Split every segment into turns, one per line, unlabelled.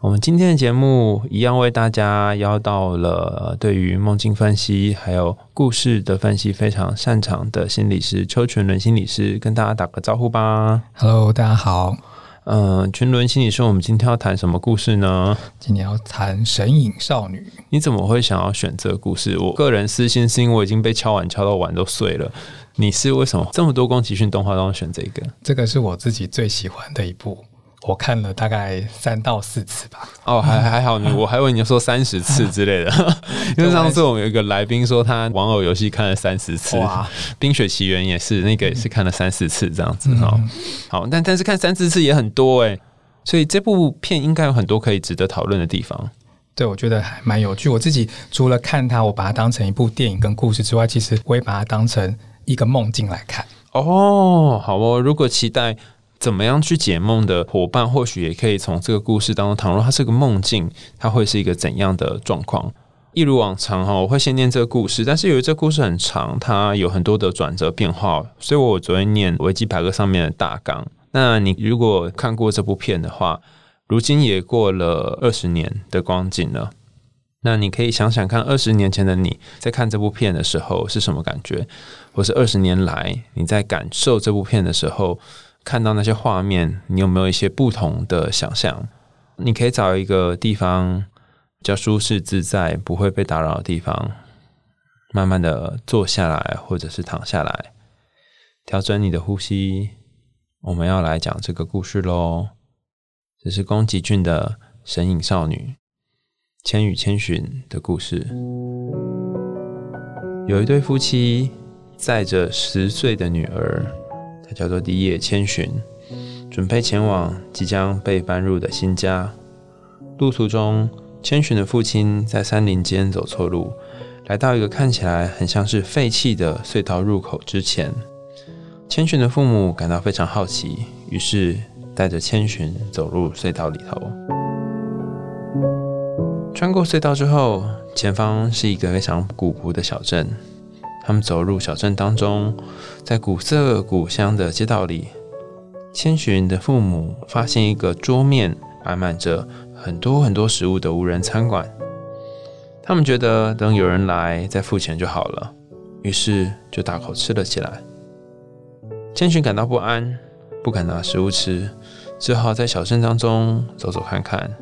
我们今天的节目一样为大家邀到了对于梦境分析还有故事的分析非常擅长的心理师邱全伦心理师，跟大家打个招呼吧。
Hello，大家好，
嗯、全伦心理师，我们今天要谈什么故事呢？
今天要谈神隐少女。
你怎么会想要选这个故事？我个人私心是因为我已经被敲碗敲到碗都碎了。你是为什么这么多宫崎骏动画当中选这个？
这个是我自己最喜欢的一部，我看了大概三到四次吧。
哦，还还好你，我还以为你说三十次之类的，因为上次我们有一个来宾说他玩偶游戏看了三十次，冰雪奇缘也是那个也是看了三四次这样子哈、
嗯
好，但但是看三四次也很多哎、所以这部片应该有很多可以值得讨论的地方。
对，我觉得还蛮有趣。我自己除了看它，我把它当成一部电影跟故事之外，其实我也把它当成一个梦境来看。
哦，好哦，如果期待怎么样去解梦的伙伴，或许也可以从这个故事当中，倘若它是个梦境，它会是一个怎样的状况？一如往常哈，我会先念这个故事，但是由于这故事很长，它有很多的转折变化，所以我昨天念维基百科上面的大纲。那你如果看过这部片的话，如今也过了二十年的光景了。那你可以想想看，二十年前的你在看这部片的时候是什么感觉，或是二十年来你在感受这部片的时候，看到那些画面，你有没有一些不同的想象？你可以找一个地方比较舒适自在、不会被打扰的地方，慢慢的坐下来，或者是躺下来，调整你的呼吸。我们要来讲这个故事喽。这是宫崎骏的《神隐少女》。《千与千寻》的故事，有一对夫妻载着十岁的女儿，她叫做第叶千寻，准备前往即将被搬入的新家。路途中，千寻的父亲在山林间走错路，来到一个看起来很像是废弃的隧道入口之前。千寻的父母感到非常好奇，于是带着千寻走入隧道里头。穿过隧道之后，前方是一个非常古朴的小镇。他们走入小镇当中，在古色古香的街道里，千寻的父母发现一个桌面摆满着很多很多食物的无人餐馆。他们觉得等有人来再付钱就好了，于是就大口吃了起来。千寻感到不安，不敢拿食物吃，只好在小镇当中走走看看。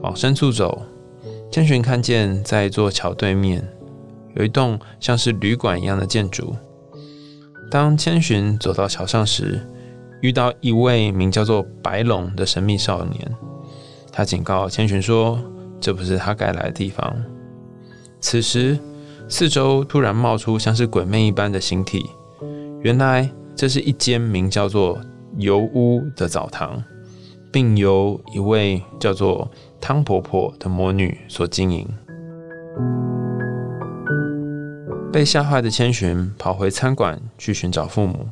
往深处走，千寻看见在一座桥对面有一栋像是旅馆一样的建筑。当千寻走到桥上时，遇到一位名叫做白龙的神秘少年。他警告千寻说：“这不是他该来的地方。”此时，四周突然冒出像是鬼魅一般的形体。原来，这是一间名叫做油屋的澡堂，并由一位叫做汤婆婆的魔女所经营。被吓坏的千寻跑回餐馆去寻找父母，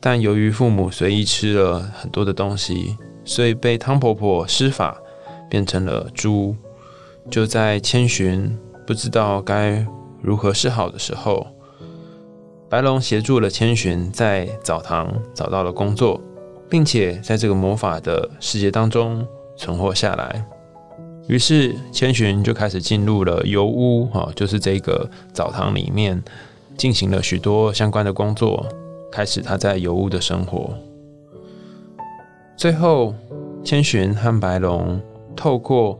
但由于父母随意吃了很多的东西，所以被汤婆婆施法变成了猪。就在千寻不知道该如何是好的时候，白龙协助了千寻在澡堂找到了工作，并且在这个魔法的世界当中存活下来。于是千寻就开始进入了油屋，哈，就是这个澡堂里面进行了许多相关的工作，开始他在油屋的生活。最后，千寻和白龙透过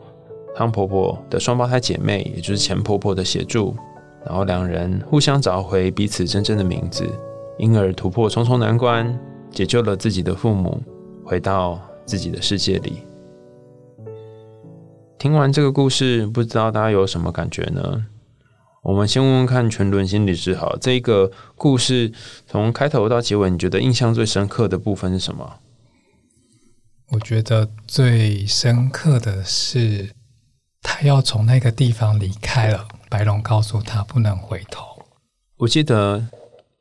汤婆婆的双胞胎姐妹，也就是钱婆婆的协助，然后两人互相找回彼此真正的名字，因而突破重重难关，解救了自己的父母，回到自己的世界里。听完这个故事，不知道大家有什么感觉呢？我们先问问看全伦心理师好，这个故事从开头到结尾，你觉得印象最深刻的部分是什么？
我觉得最深刻的是，他要从那个地方离开了，白龙告诉他不能回头。
我记得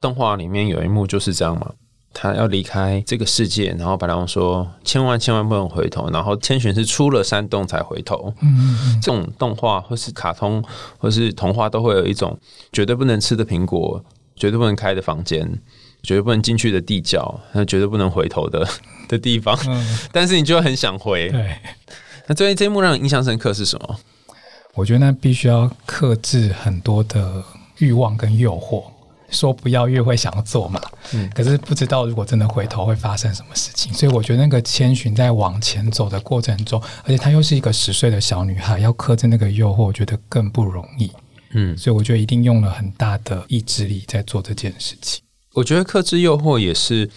动画里面有一幕就是这样嘛，他要离开这个世界，然后白狼说千万千万不能回头，然后千寻是出了山洞才回头。
嗯嗯嗯，
这种动画或是卡通或是童话都会有一种绝对不能吃的苹果，绝对不能开的房间，绝对不能进去的地窖，那绝对不能回头的 的地方。
嗯
但是你就会很想回。
对，
那最近这一幕让你印象深刻是什么？
我觉得那必须要克制很多的欲望跟诱惑。说不要越会想要做嘛，
嗯
可是不知道如果真的回头会发生什么事情，所以我觉得那个千寻在往前走的过程中，而且她又是一个十岁的小女孩，要克制那个诱惑，我觉得更不容易。
嗯，
所以我觉得一定用了很大的意志力在做这件事情。
我觉得克制诱惑也是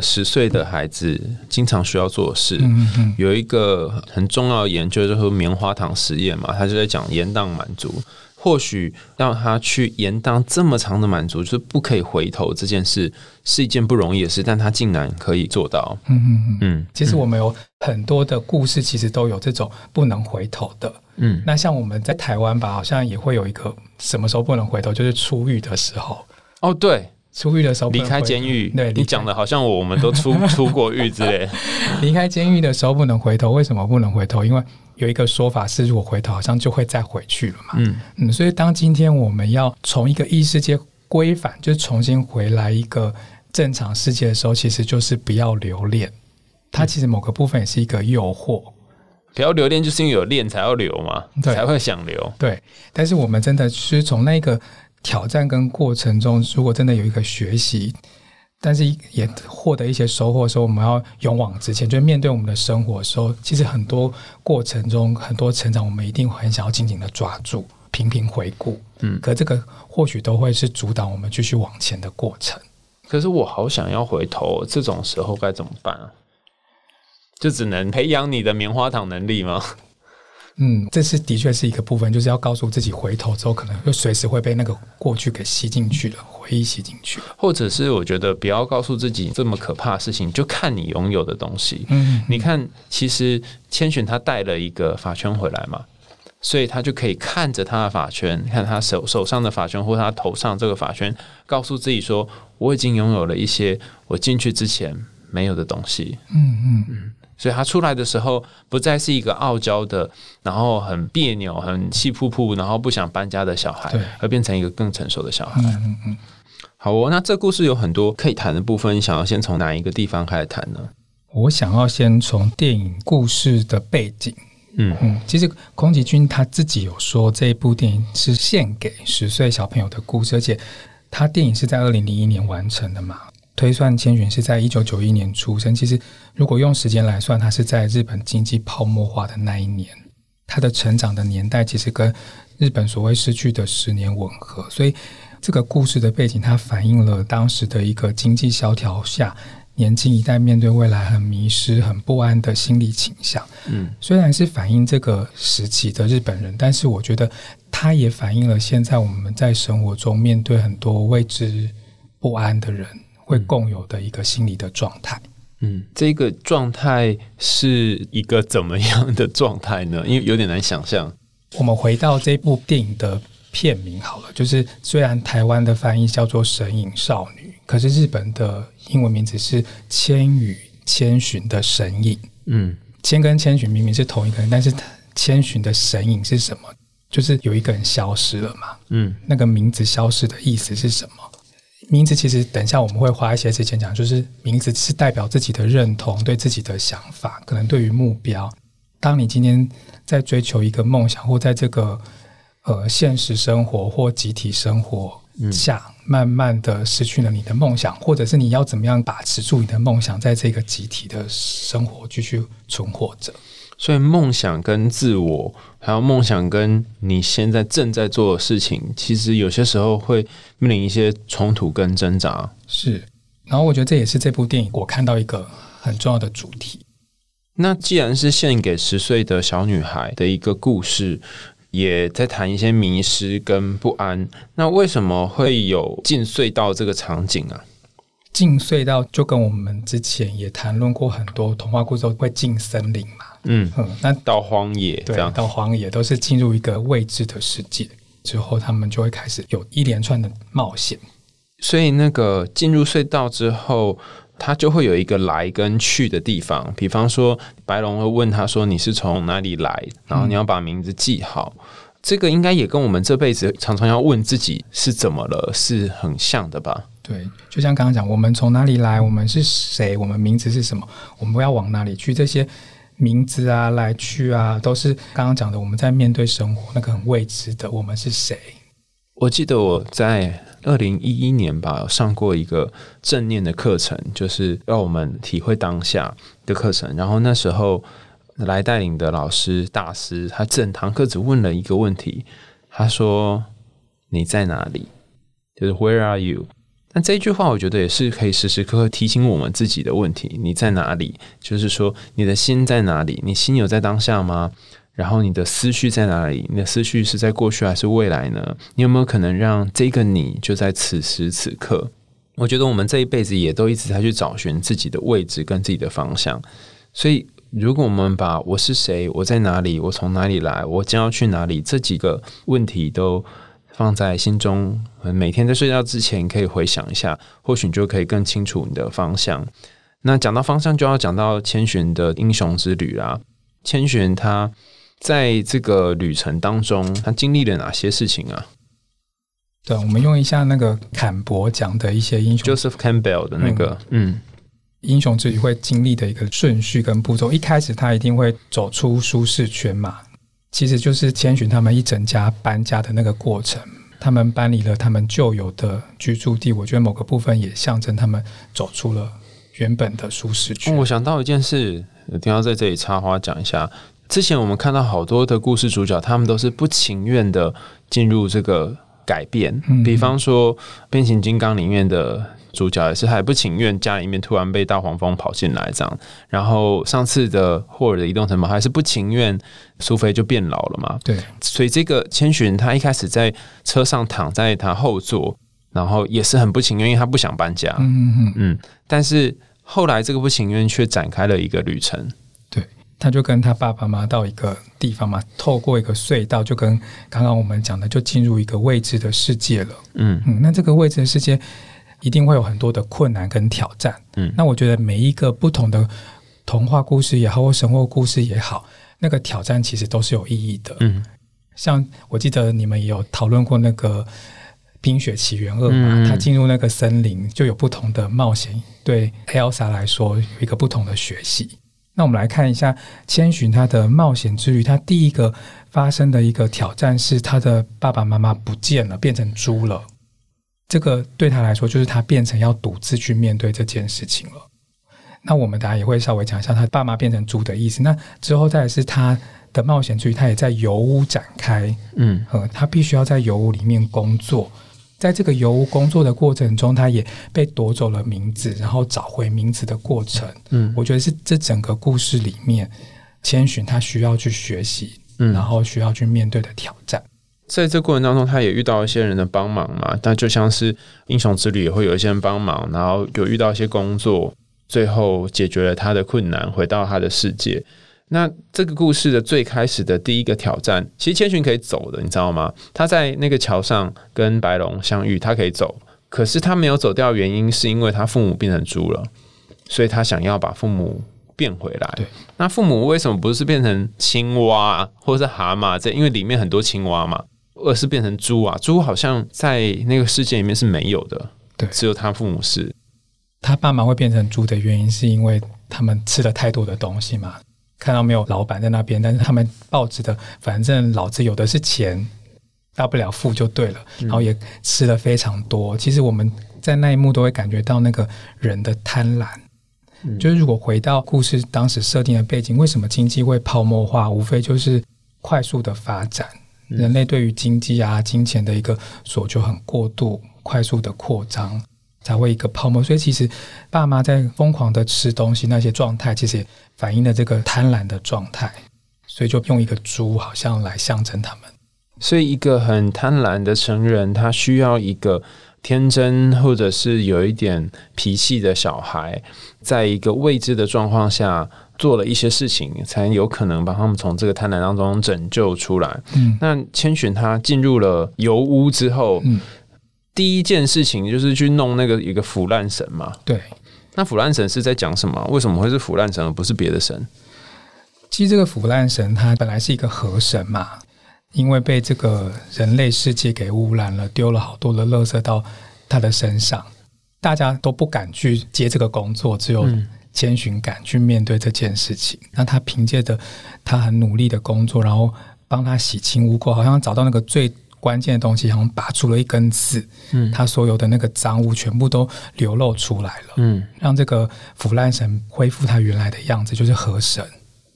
十岁的孩子经常需要做的事。
嗯嗯嗯，
有一个很重要的研究就是棉花糖实验嘛，他就在讲延宕满足。或许让他去延宕这么长的满足，就是不可以回头这件事，是一件不容易的事，但他竟然可以做到。
嗯嗯嗯。
嗯
其实我们有很多的故事，其实都有这种不能回头的。
嗯，
那像我们在台湾吧，好像也会有一个什么时候不能回头，就是出狱的时候。
哦，对，
出狱的时候
离开监狱，
对，
你讲的好像我们都出 出过狱之类。
离开监狱的时候不能回头，为什么不能回头？因为有一个说法是，如果回头，好像就会再回去了嘛。
嗯
嗯，所以当今天我们要从一个异世界规范，就是重新回来一个正常世界的时候，其实就是不要留恋。它其实某个部分也是一个诱惑，
不要留恋，就是因为有恋才要留嘛，才会想留。
对。但是我们真的是从那个挑战跟过程中，如果真的有一个学习，但是也获得一些收获的时候，我们要勇往直前，就面对我们的生活的时候，其实很多过程中很多成长，我们一定会很想要紧紧的抓住，频频回顾。
嗯
可这个或许都会是阻挡我们继续往前的过程。
可是我好想要回头，这种时候该怎么办啊？就只能培养你的棉花糖能力吗？
嗯，这是的确是一个部分，就是要告诉自己，回头之后可能就随时会被那个过去给吸进去了，回忆吸进去了。
或者是我觉得不要告诉自己这么可怕的事情，就看你拥有的东西。
嗯，
你看，其实千寻他带了一个法圈回来嘛，所以他就可以看着他的法圈，看他手手上的法圈或他头上这个法圈，告诉自己说，我已经拥有了一些我进去之前没有的东西。
嗯嗯嗯
所以他出来的时候，不再是一个傲娇的，然后很别扭、很气扑扑，然后不想搬家的小孩
对，
而变成一个更成熟的小孩。
嗯嗯嗯。
好哦，那这故事有很多可以谈的部分，你想要先从哪一个地方开始谈呢？
我想要先从电影故事的背景，
嗯
嗯，其实宫崎骏他自己有说，这一部电影是献给十岁小朋友的故事，而且他电影是在二零零一年完成的嘛。推算千寻是在一九九一年出生，其实如果用时间来算，他是在日本经济泡沫化的那一年，他的成长的年代其实跟日本所谓失去的十年吻合，所以这个故事的背景，它反映了当时的一个经济萧条下，年轻一代面对未来很迷失、很不安的心理倾向。
嗯
虽然是反映这个时期的日本人，但是我觉得它也反映了现在我们在生活中面对很多未知不安的人会共有的一个心理的状态。
嗯，这个状态是一个怎么样的状态呢？因为有点难想象。
我们回到这部电影的片名好了，就是虽然台湾的翻译叫做《神隐少女》，可是日本的英文名字是《千与千寻》的神隐。
嗯
千跟千寻明明是同一个人，但是千寻的神隐是什么？就是有一个人消失了嘛。
嗯
那个名字消失的意思是什么？名字其实等一下我们会花一些时间讲，就是名字是代表自己的认同、对自己的想法，可能对于目标。当你今天在追求一个梦想，或在这个呃现实生活或集体生活下，慢慢的失去了你的梦想，或者是你要怎么样把持住你的梦想，在这个集体的生活继续存活着。
所以梦想跟自我，还有梦想跟你现在正在做的事情，其实有些时候会面临一些冲突跟挣扎。
是，然后我觉得这也是这部电影我看到一个很重要的主题。
那既然是献给十岁的小女孩的一个故事，也在谈一些迷失跟不安，那为什么会有进隧道这个场景啊？
进隧道就跟我们之前也谈论过很多童话故事都会进森林嘛，
嗯，
嗯，那
到荒野这
对
样，
到荒野都是进入一个未知的世界之后，他们就会开始有一连串的冒险。
所以那个进入隧道之后，他就会有一个来跟去的地方。比方说，白龙会问他说：“你是从哪里来？”然后你要把名字记好。这个应该也跟我们这辈子常常要问自己是怎么了是很像的吧？
对，就像刚刚讲，我们从哪里来，我们是谁，我们名字是什么，我们要往哪里去，这些名字啊、来去啊，都是刚刚讲的。我们在面对生活那个很未知的，我们是谁？
我记得我在二零一一年吧，上过一个正念的课程，就是让我们体会当下的课程。然后那时候。来带领的老师大师，他整堂课只问了一个问题，他说：“你在哪里？”就是 “Where are you？” 那这句话，我觉得也是可以时时刻刻提醒我们自己的问题：你在哪里？就是说，你的心在哪里？你心有在当下吗？然后你的思绪在哪里？你的思绪是在过去还是未来呢？你有没有可能让这个你就在此时此刻？我觉得我们这一辈子也都一直在去找寻自己的位置跟自己的方向，所以。如果我们把我是谁、我在哪里、我从哪里来、我将要去哪里这几个问题都放在心中，每天在睡觉之前可以回想一下，或许你就可以更清楚你的方向。那讲到方向，就要讲到千寻的英雄之旅啦。千寻他在这个旅程当中，他经历了哪些事情啊？
对，我们用一下那个坎伯讲的一些英雄
，Joseph Campbell 的那个，嗯。
英雄自己会经历的一个顺序跟步骤，一开始他一定会走出舒适圈嘛，其实就是千寻他们一整家搬家的那个过程，他们搬离了他们旧有的居住地，我觉得某个部分也象征他们走出了原本的舒适圈。
我想到一件事，一定要在这里插花讲一下。之前我们看到好多的故事主角，他们都是不情愿的进入这个改变，比方说变形金刚里面的。主角也是还不情愿，家里面突然被大黄蜂跑进来这样。然后上次的霍尔的移动城堡还是不情愿，苏菲就变老了嘛。
对，
所以这个千寻他一开始在车上躺在他后座，然后也是很不情愿，因为他不想搬家。嗯嗯嗯。但是后来这个不情愿却展开了一个旅程。
对，他就跟他爸爸妈妈到一个地方嘛，透过一个隧道，就跟刚刚我们讲的，就进入一个未知的世界了。嗯嗯，那这个未知的世界。一定会有很多的困难跟挑战，嗯，那我觉得每一个不同的童话故事也好，或神话故事也好，那个挑战其实都是有意义的，嗯，像我记得你们也有讨论过那个《冰雪奇缘二》嘛，他进入那个森林就有不同的冒险，对 Elsa 来说有一个不同的学习。那我们来看一下千寻他的冒险之旅，他第一个发生的一个挑战是他的爸爸妈妈不见了，变成猪了。这个对他来说，就是他变成要独自去面对这件事情了。那我们大家也会稍微讲一下他爸妈变成猪的意思。那之后再是他的冒险之旅，他也在油屋展开。嗯，呃，他必须要在油屋里面工作，在这个油污工作的过程中，他也被夺走了名字，然后找回名字的过程。嗯，我觉得是这整个故事里面，千寻他需要去学习，嗯然后需要去面对的挑战。
在这过程当中，他也遇到一些人的帮忙嘛。但就像是英雄之旅，也会有一些人帮忙，然后有遇到一些工作，最后解决了他的困难，回到他的世界。那这个故事的最开始的第一个挑战，其实千寻可以走的，你知道吗？他在那个桥上跟白龙相遇，他可以走，可是他没有走掉，原因是因为他父母变成猪了，所以他想要把父母变回来。
对，
那父母为什么不是变成青蛙或者是蛤蟆？这因为里面很多青蛙嘛。而是变成猪啊！猪好像在那个世界里面是没有的，
对，
只有他父母是。
他爸妈会变成猪的原因，是因为他们吃了太多的东西嘛？看到没有，老板在那边，但是他们抱着的，反正老子有的是钱，大不了付就对了。然后也吃了非常多。其实我们在那一幕都会感觉到那个人的贪婪。就是如果回到故事当时设定的背景，为什么经济会泡沫化？无非就是快速的发展。人类对于经济啊、金钱的一个索求很过度、快速的扩张，才会一个泡沫。所以其实爸妈在疯狂的吃东西那些状态，其实也反映了这个贪婪的状态。所以就用一个猪好像来象征他们。
所以一个很贪婪的成人，他需要一个天真或者是有一点脾气的小孩，在一个未知的状况下。做了一些事情，才有可能把他们从这个贪婪当中拯救出来。嗯，那千寻他进入了油屋之后，嗯，第一件事情就是去弄那个一个腐烂神嘛。
对，
那腐烂神是在讲什么？为什么会是腐烂神而不是别的神？
其实这个腐烂神他本来是一个河神嘛，因为被这个人类世界给污染了，丢了好多的垃圾到他的身上，大家都不敢去接这个工作，只有千寻敢去面对这件事情。那他凭借着他很努力的工作，然后帮他洗清污垢，好像找到那个最。关键的东西，好像拔出了一根刺，嗯，他所有的那个脏物全部都流露出来了，嗯，让这个腐烂神恢复他原来的样子，就是河神。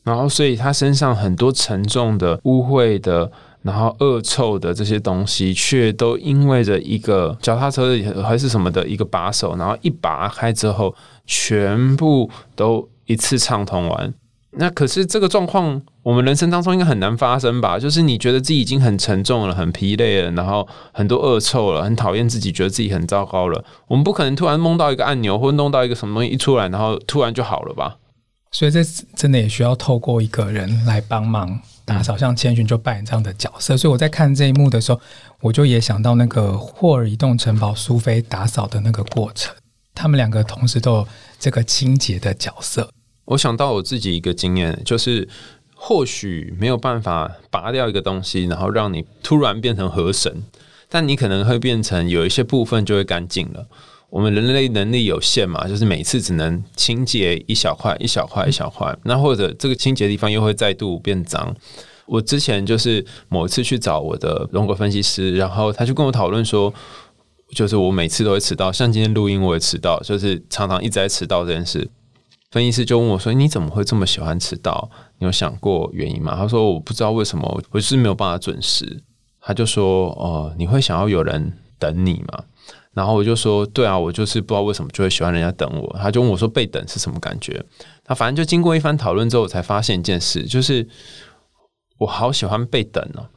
然后，所以他身上很多沉重的、污秽的，然后恶臭的这些东西，却都因为着一个脚踏车还是什么的一个把手，然后一拔开之后，全部都一次畅通完。那可是这个状况，我们人生当中应该很难发生吧？就是你觉得自己已经很沉重了，很疲累了，然后很多恶臭了，很讨厌自己，觉得自己很糟糕了。我们不可能突然梦到一个按钮，或弄到一个什么东西一出来，然后突然就好了吧？
所以这真的也需要透过一个人来帮忙打扫，像千寻就扮演这样的角色。所以我在看这一幕的时候，我就也想到那个霍尔移动城堡苏菲打扫的那个过程，他们两个同时都有这个清洁的角色。
我想到我自己一个经验，就是或许没有办法拔掉一个东西，然后让你突然变成河神，但你可能会变成有一些部分就会干净了。我们人类能力有限嘛，就是每次只能清洁一小块、一小块、一小块，那或者这个清洁地方又会再度变脏。我之前就是某次去找我的人格分析师，然后他就跟我讨论说，就是我每次都会迟到，像今天录音我也迟到，就是常常一直在迟到这件事。分析师就问我说：“你怎么会这么喜欢迟到？你有想过原因吗？”他说：“我不知道为什么，我就是没有办法准时。”他就说：“哦，你会想要有人等你吗？”然后我就说：“对啊，我就是不知道为什么就会喜欢人家等我。”他就问我说：“被等是什么感觉？”他反正就经过一番讨论之后，我才发现一件事，就是我好喜欢被等哦。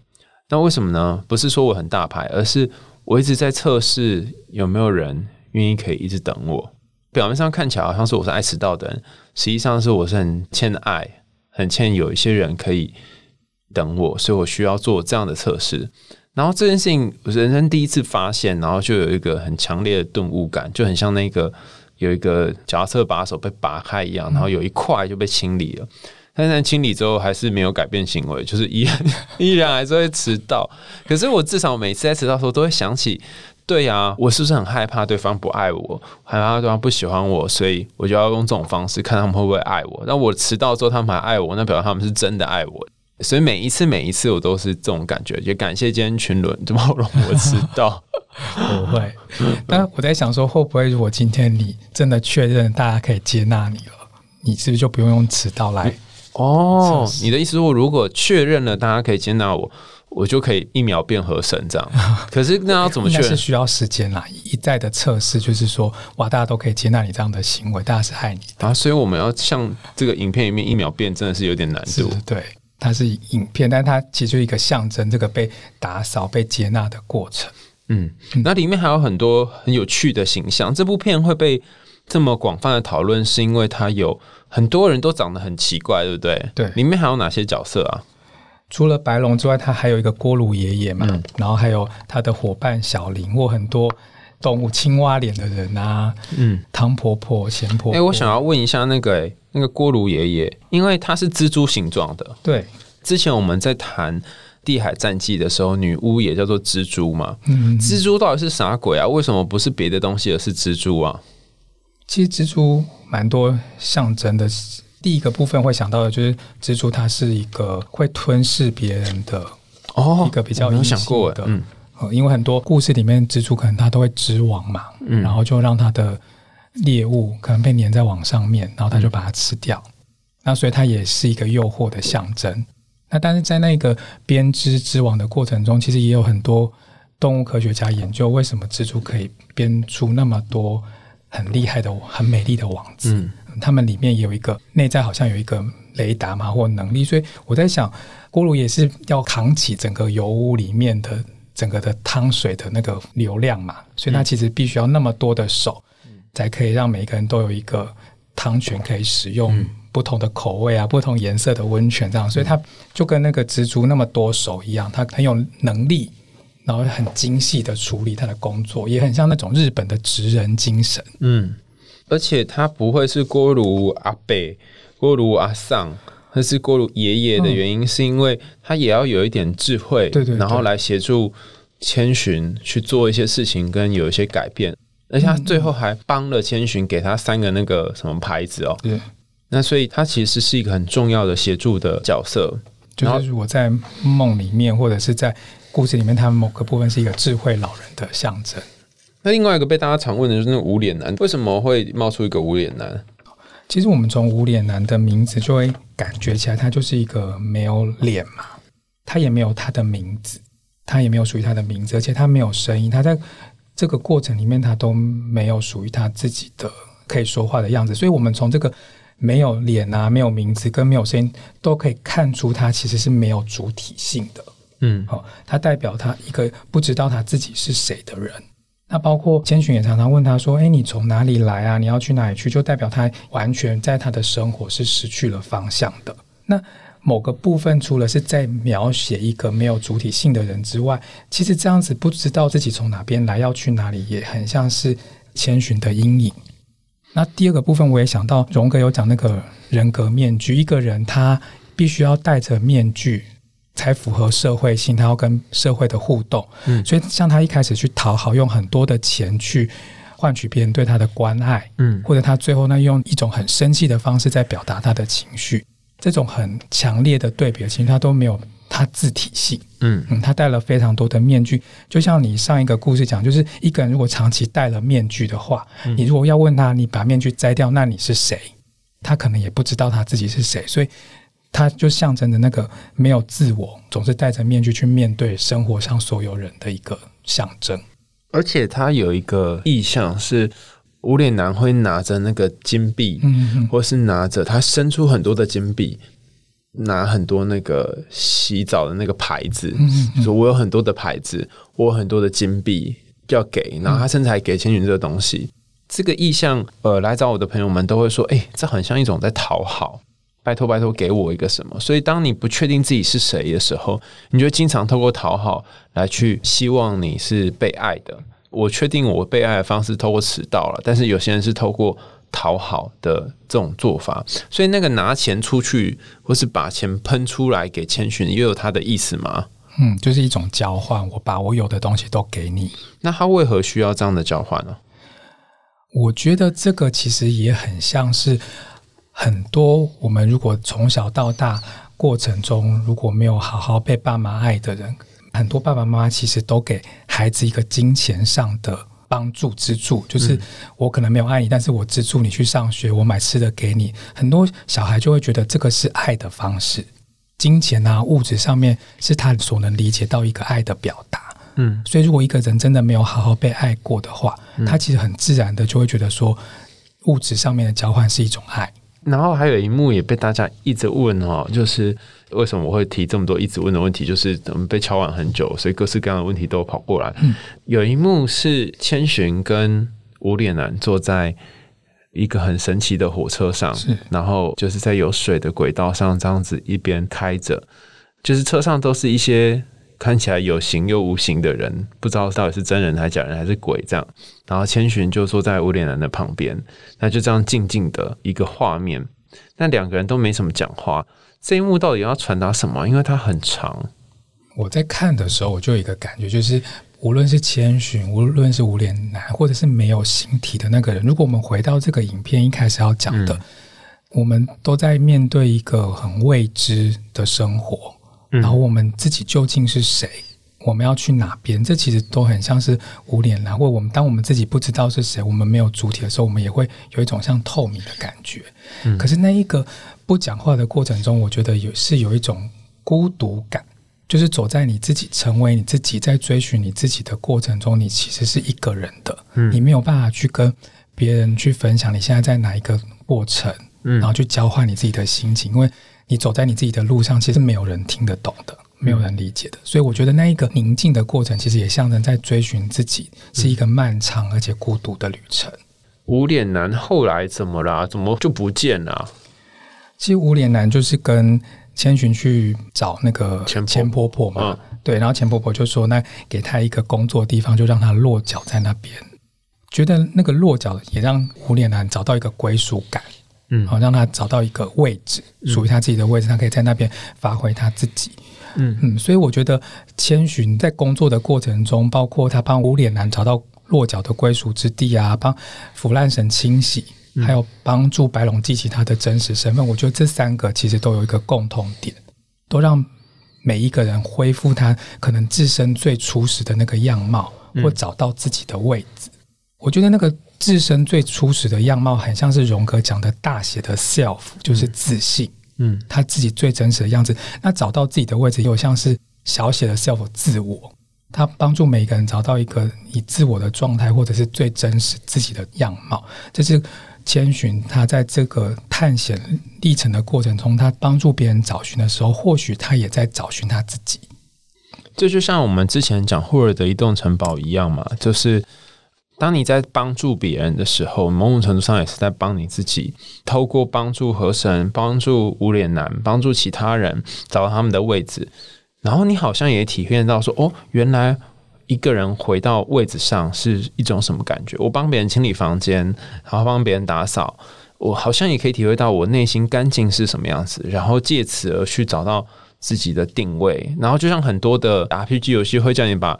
那为什么呢？不是说我很大牌，而是我一直在测试有没有人愿意可以一直等我。表面上看起来好像是我是爱迟到的人，实际上是我是很欠爱，很欠有一些人可以等我，所以我需要做这样的测试。然后这件事情我人生第一次发现，然后就有一个很强烈的顿悟感，就很像那个有一个脚踏车把手被拔开一样，然后有一块就被清理了。但是清理之后还是没有改变行为，就是依 依然还是会迟到。可是我至少每次在迟到的时候都会想起。对呀，我是不是很害怕对方不爱我，害怕对方不喜欢我，所以我就要用这种方式看他们会不会爱我。那我迟到之后，他们还爱我，那表示他们是真的爱我。所以每一次每一次我都是这种感觉，也感谢今天群伦这么容我迟到。
不会，但我在想说，会不会如果今天你真的确认大家可以接纳你了，你是不是就不用用迟到来？
哦，你的意思是，我如果确认了大家可以接纳我。我就可以一秒变河神这样，可是那要怎么去？
是需要时间啦，一再的测试，就是说，哇，大家都可以接纳你这样的行为，大家是爱你
啊，所以我们要像这个影片里面一秒变，真的是有点难度。
对，它是影片，但它其实一个象征这个被打扫、被接纳的过程。
嗯，那里面还有很多很有趣的形象。这部片会被这么广泛的讨论，是因为它有很多人都长得很奇怪，对不对？
对，
里面还有哪些角色啊？
除了白龙之外，他还有一个锅炉爷爷嘛，然后还有他的伙伴小林或很多动物青蛙脸的人啊，嗯，汤婆婆、钱婆婆。
哎，我想要问一下那个那个锅炉爷爷，因为他是蜘蛛形状的。
对，
之前我们在谈《地海战记》的时候，女巫也叫做蜘蛛嘛。嗯，蜘蛛到底是啥鬼啊？为什么不是别的东西，而是蜘蛛啊？
其实蜘蛛蛮多象征的。第一个部分会想到的就是蜘蛛，它是一个会吞噬别人的哦，一个比较
有想过的，嗯，
因为很多故事里面蜘蛛可能它都会织网嘛，嗯，然后就让它的猎物可能被粘在网上面，然后它就把它吃掉，那所以它也是一个诱惑的象征。那但是在那个编织织网的过程中，其实也有很多动物科学家研究，为什么蜘蛛可以编出那么多很厉害的、很美丽的网子。他们里面有一个内在，好像有一个雷达嘛，或能力，所以我在想，锅炉也是要扛起整个油污里面的整个的汤水的那个流量嘛，所以它其实必须要那么多的手，才可以让每个人都有一个汤泉可以使用，不同的口味啊，不同颜色的温泉这样，所以它就跟那个蜘蛛那么多手一样，它很有能力，然后很精细的处理它的工作，也很像那种日本的职人精神，嗯。
而且他不会是锅炉阿伯、锅炉阿桑，那是锅炉爷爷的原因，是因为他也要有一点智慧，
对对对
然后来协助千寻去做一些事情，跟有一些改变。而且他最后还帮了千寻，给他三个那个什么牌子哦。
对，
那所以他其实是一个很重要的协助的角色。
就是如果在梦里面或者是在故事里面，他们某个部分是一个智慧老人的象征。
那另外一个被大家常问的就是那个无脸男，为什么会冒出一个无脸男？
其实我们从无脸男的名字就会感觉起来，他就是一个没有脸嘛，他也没有他的名字，他也没有属于他的名字，而且他没有声音，他在这个过程里面他都没有属于他自己的可以说话的样子，所以我们从这个没有脸啊、没有名字跟没有声音，都可以看出他其实是没有主体性的。
嗯，
好、他代表他一个不知道他自己是谁的人。那包括千寻也常常问他说：“诶，你从哪里来啊？你要去哪里去？”就代表他完全在他的生活是失去了方向的。那某个部分除了是在描写一个没有主体性的人之外，其实这样子不知道自己从哪边来，要去哪里，也很像是千寻的阴影。那第二个部分，我也想到荣格有讲那个人格面具，一个人他必须要戴着面具才符合社会性，他要跟社会的互动。
嗯
所以像他一开始去讨好，用很多的钱去换取别人对他的关爱，
嗯
或者他最后呢用一种很生气的方式在表达他的情绪，这种很强烈的对比的情绪，他都没有他自体性。
嗯
嗯，他戴了非常多的面具，就像你上一个故事讲，就是一个人如果长期戴了面具的话，
嗯
你如果要问他，你把面具摘掉，那你是谁？他可能也不知道他自己是谁，所以他就象征着那个没有自我，总是戴着面具去面对生活上所有人的一个象征。
而且他有一个意象是无脸男会拿着那个金币，
嗯嗯
或是拿着他伸出很多的金币，拿很多那个洗澡的那个牌子，
嗯嗯
说我有很多的牌子，我有很多的金币要给，然后他甚至还给千寻这个东西。这个意向，呃，来找我的朋友们都会说，哎、这很像一种在讨好。拜托拜托，给我一个什么？所以，当你不确定自己是谁的时候，你就经常透过讨好来去希望你是被爱的。我确定我被爱的方式透过迟到了，但是有些人是透过讨好的这种做法，所以那个拿钱出去或是把钱喷出来给千寻，又有他的意思吗？
嗯，就是一种交换，我把我有的东西都给你。
那他为何需要这样的交换呢？
我觉得这个其实也很像是很多我们如果从小到大过程中如果没有好好被爸妈爱的人，很多爸爸妈妈其实都给孩子一个金钱上的帮助资助，就是我可能没有爱你，但是我资助你去上学，我买吃的给你。很多小孩就会觉得这个是爱的方式，金钱啊物质上面是他所能理解到一个爱的表达。
嗯，
所以，如果一个人真的没有好好被爱过的话，他其实很自然的就会觉得说，物质上面的交换是一种爱。
然后还有一幕也被大家一直问哦，就是为什么我会提这么多一直问的问题？就是我们被敲完很久，所以各式各样的问题都跑过来。有一幕是千寻跟无脸男坐在一个很神奇的火车上，然后就是在有水的轨道上这样子一边开着，就是车上都是一些看起来有形又无形的人，不知道到底是真人还是假人还是鬼这样。然后千寻就坐在无脸男的旁边，那就这样静静的一个画面，那两个人都没什么讲话。这一幕到底要传达什么？因为它很长，
我在看的时候，我就有一个感觉，就是无论是千寻，无论是无脸男，或者是没有形体的那个人，如果我们回到这个影片一开始要讲的，我们都在面对一个很未知的生活，然后我们自己究竟是谁？我们要去哪边？这其实都很像是无脸男，或者我们当我们自己不知道是谁，我们没有主体的时候，我们也会有一种像透明的感觉。可是那一个不讲话的过程中，我觉得有是有一种孤独感，就是走在你自己成为你自己，在追寻你自己的过程中，你其实是一个人的，你没有办法去跟别人去分享你现在在哪一个过程，
嗯
然后去交换你自己的心情，因为你走在你自己的路上，其实没有人听得懂的。没有人理解的，所以我觉得那一个宁静的过程，其实也象征在追寻自己，是一个漫长而且孤独的旅程。
无脸男后来怎么啦？怎么就不见了？
其实无脸男就是跟千寻去找那个
钱婆
钱婆婆嘛，
嗯
对，然后钱婆婆就说，那给他一个工作地方，就让他落脚在那边，觉得那个落脚也让无脸男找到一个归属感，
嗯
好、让他找到一个位置，属于他自己的位置，他可以在那边发挥他自己。
嗯
嗯，所以我觉得千寻在工作的过程中，包括他帮无脸男找到落脚的归属之地啊，帮腐烂神清洗，还有帮助白龙记起他的真实身份，我觉得这三个其实都有一个共同点，都让每一个人恢复他可能自身最初始的那个样貌，或找到自己的位置。我觉得那个自身最初始的样貌，很像是荣格讲的大写的 self，就是自信。
嗯
他自己最真实的样子。那找到自己的位置，又像是小写的 self 自我，他帮助每个人找到一个以自我的状态，或者是最真实自己的样貌。这是千寻他在这个探险历程的过程中，他帮助别人找寻的时候，或许他也在找寻他自己。
这就像我们之前讲霍尔的移动城堡一样嘛，就是当你在帮助别人的时候，某种程度上也是在帮你自己。透过帮助河神、帮助无脸男、帮助其他人找到他们的位置，然后你好像也体验到说，哦，原来一个人回到位置上是一种什么感觉？我帮别人清理房间，然后帮别人打扫，我好像也可以体会到我内心干净是什么样子，然后借此而去找到自己的定位。然后就像很多的 RPG 游戏会叫你把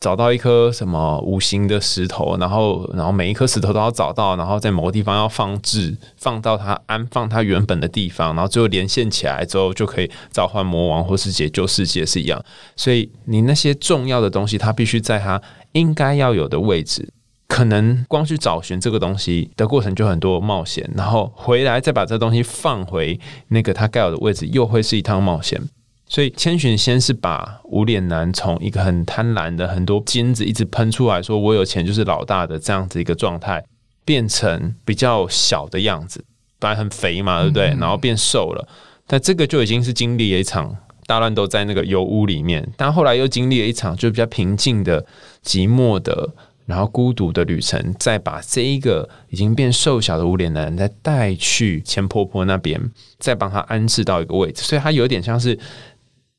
找到一颗什么五行的石头，然后然后每一颗石头都要找到，然后在某个地方要放置，放到它安放它原本的地方，然后最后连线起来之后就可以召唤魔王或是解救世界是一样。所以你那些重要的东西，它必须在它应该要有的位置。可能光去找寻这个东西的过程就很多冒险，然后回来再把这东西放回那个它该有的位置，又会是一趟冒险。所以千寻先是把无脸男从一个很贪婪的很多金子一直喷出来说我有钱就是老大的这样子一个状态，变成比较小的样子，本来很肥嘛，对不对？然后变瘦了，但这个就已经是经历了一场大乱斗在那个油屋里面，但后来又经历了一场就比较平静的、寂寞的。然后孤独的旅程，再把这一个已经变瘦小的无脸男再带去钱婆婆那边，再帮他安置到一个位置，所以他有点像是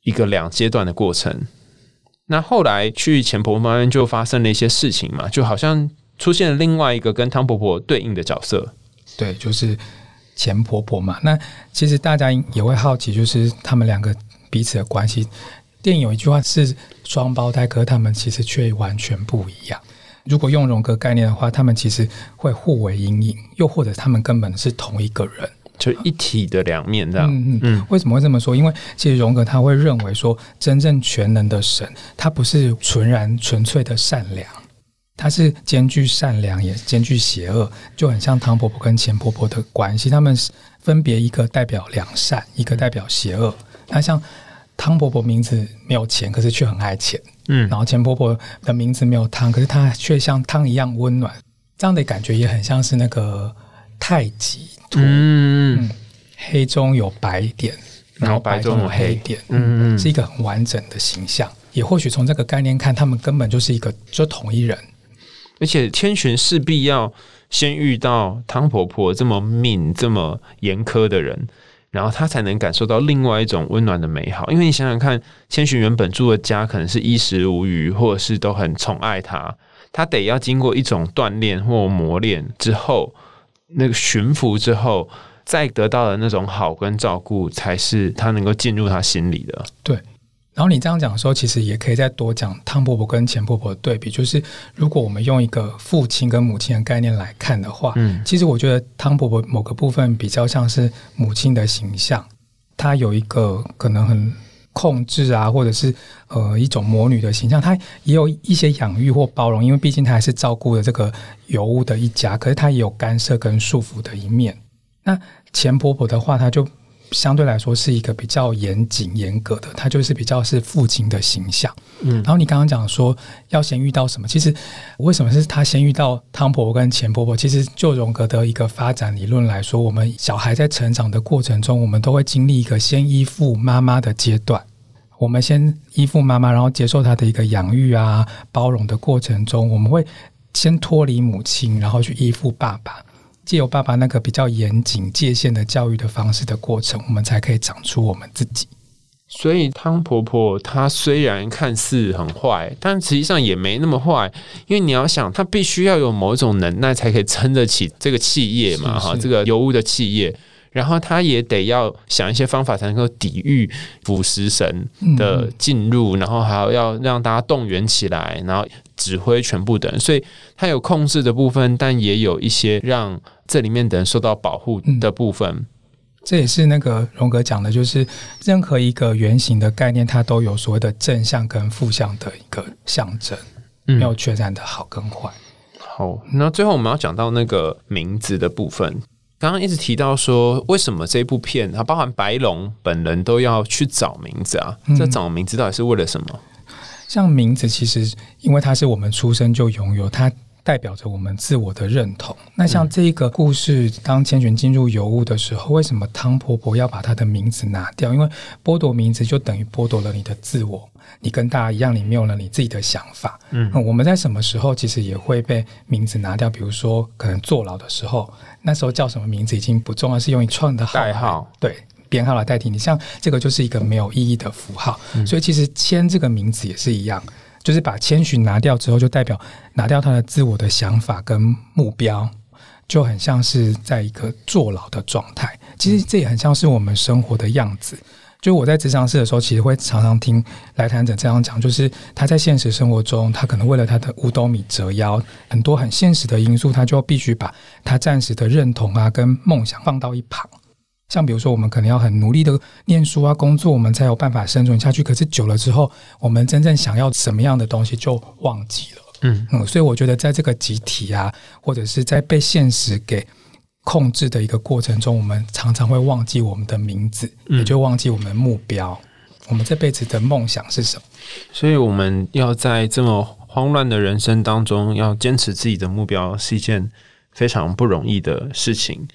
一个两阶段的过程。那后来去钱婆婆那边就发生了一些事情嘛，就好像出现了另外一个跟汤婆婆对应的角色。
对，就是钱婆婆嘛。那其实大家也会好奇，就是他们两个彼此的关系。电影有一句话是双胞胎，可是他们其实却完全不一样。如果用荣格概念的话，他们其实会互为阴影，又或者他们根本是同一个人。
就一体的两面这样。
嗯嗯嗯，为什么会这么说？因为其实荣格他会认为说，真正全能的神，他不是纯然纯粹的善良，他是兼具善良也兼具邪恶，就很像汤婆婆跟钱婆婆的关系，他们分别一个代表良善，一个代表邪恶。那像汤婆婆名字没有钱，可是却很爱钱，
嗯。
然后钱婆婆的名字没有汤，可是她却像汤一样温暖，这样的感觉也很像是那个太极图。
嗯
黑中有白点，然后白中有黑点，
嗯嗯
是一个很完整的形象。也或许从这个概念看，他们根本就是一个就同一人。
而且千寻势必要先遇到汤婆婆这么命、这么严苛的人，然后他才能感受到另外一种温暖的美好。因为你想想看，千寻原本住的家可能是衣食无余，或者是都很宠爱他，他得要经过一种锻炼或磨练之后，那个驯服之后，再得到的那种好跟照顾，才是他能够进入他心里的。
对。然后你这样讲的时候，其实也可以再多讲汤婆婆跟钱婆婆的对比。就是如果我们用一个父亲跟母亲的概念来看的话，
嗯
其实我觉得汤婆婆某个部分比较像是母亲的形象，她有一个可能很控制啊，或者是呃一种魔女的形象，她也有一些养育或包容，因为毕竟她还是照顾了这个尤物的一家，可是她也有干涉跟束缚的一面。那钱婆婆的话，她就相对来说是一个比较严谨、严格的，他就是比较是父亲的形象。
嗯
然后你刚刚讲说要先遇到什么，其实为什么是他先遇到汤婆婆跟钱婆婆？其实就荣格的一个发展理论来说，我们小孩在成长的过程中，我们都会经历一个先依附妈妈的阶段。我们先依附妈妈，然后接受她的一个养育啊、包容的过程中，我们会先脱离母亲，然后去依附爸爸。借由爸爸那个比较严谨界限的教育的方式的过程，我们才可以长出我们自己。
所以汤婆婆她虽然看似很坏，但实际上也没那么坏，因为你要想，她必须要有某种能耐才可以撑得起这个企业嘛，哈，这个油污的企业。然后他也得要想一些方法才能够抵御腐蚀神的进入，然后还要要让大家动员起来，然后指挥全部的人。所以他有控制的部分，但也有一些让这里面的人受到保护的部分。
这也是那个荣格讲的，就是任何一个原型的概念，它都有所谓的正向跟负向的一个象征，没有全然的好跟坏。
好，那最后我们要讲到那个名字的部分。刚刚一直提到说，为什么这部片它包含白龙本人都要去找名字啊？这找名字到底是为了什么？
像名字，其实因为它是我们出生就拥有，它代表着我们自我的认同。那像这个故事，当千寻进入油屋的时候，为什么汤婆婆要把她的名字拿掉？因为剥夺名字就等于剥夺了你的自我。你跟大家一样，你没有了你自己的想法。嗯，我们在什么时候其实也会被名字拿掉？比如说，可能坐牢的时候，那时候叫什么名字已经不重要，是用一串的
代号，
对编号来代替你。像这个就是一个没有意义的符号，所以其实签这个名字也是一样，就是把千寻拿掉之后，就代表拿掉他的自我的想法跟目标，就很像是在一个坐牢的状态。其实这也很像是我们生活的样子。就我在职场室的时候，其实会常常听来谈者这样讲，就是他在现实生活中，他可能为了他的五斗米折腰，很多很现实的因素，他就必须把他暂时的认同啊跟梦想放到一旁。像比如说，我们可能要很努力的念书啊、工作，我们才有办法生存下去。可是久了之后，我们真正想要什么样的东西就忘记了。嗯嗯，所以我觉得在这个集体啊，或者是在被现实给。控制的一个过程中，我们常常会忘记我们的名字，也就忘记我们的目标。我们这辈子的梦想是什么？
所以我们要在这么慌乱的人生当中，要坚持自己的目标，是一件非常不容易的事情。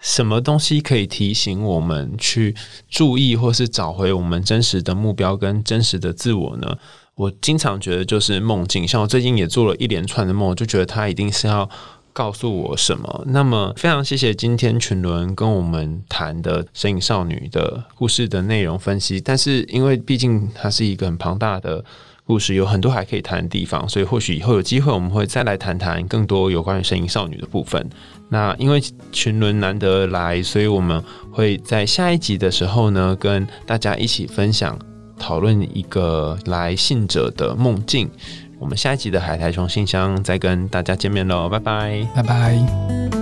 什么东西可以提醒我们去注意，或是找回我们真实的目标跟真实的自我呢？我经常觉得就是梦境，像我最近也做了一连串的梦，就觉得它一定是要。告诉我什么？那么非常谢谢今天群伦跟我们谈的《神隐少女》的故事的内容分析。但是因为毕竟它是一个很庞大的故事，有很多还可以谈的地方，所以或许以后有机会我们会再来谈谈更多有关于《神隐少女》的部分。那因为群伦难得来，所以我们会在下一集的时候呢，跟大家一起分享讨论一个来信者的梦境。我们下一集的海苔熊信箱再跟大家见面喽，拜拜，
拜拜。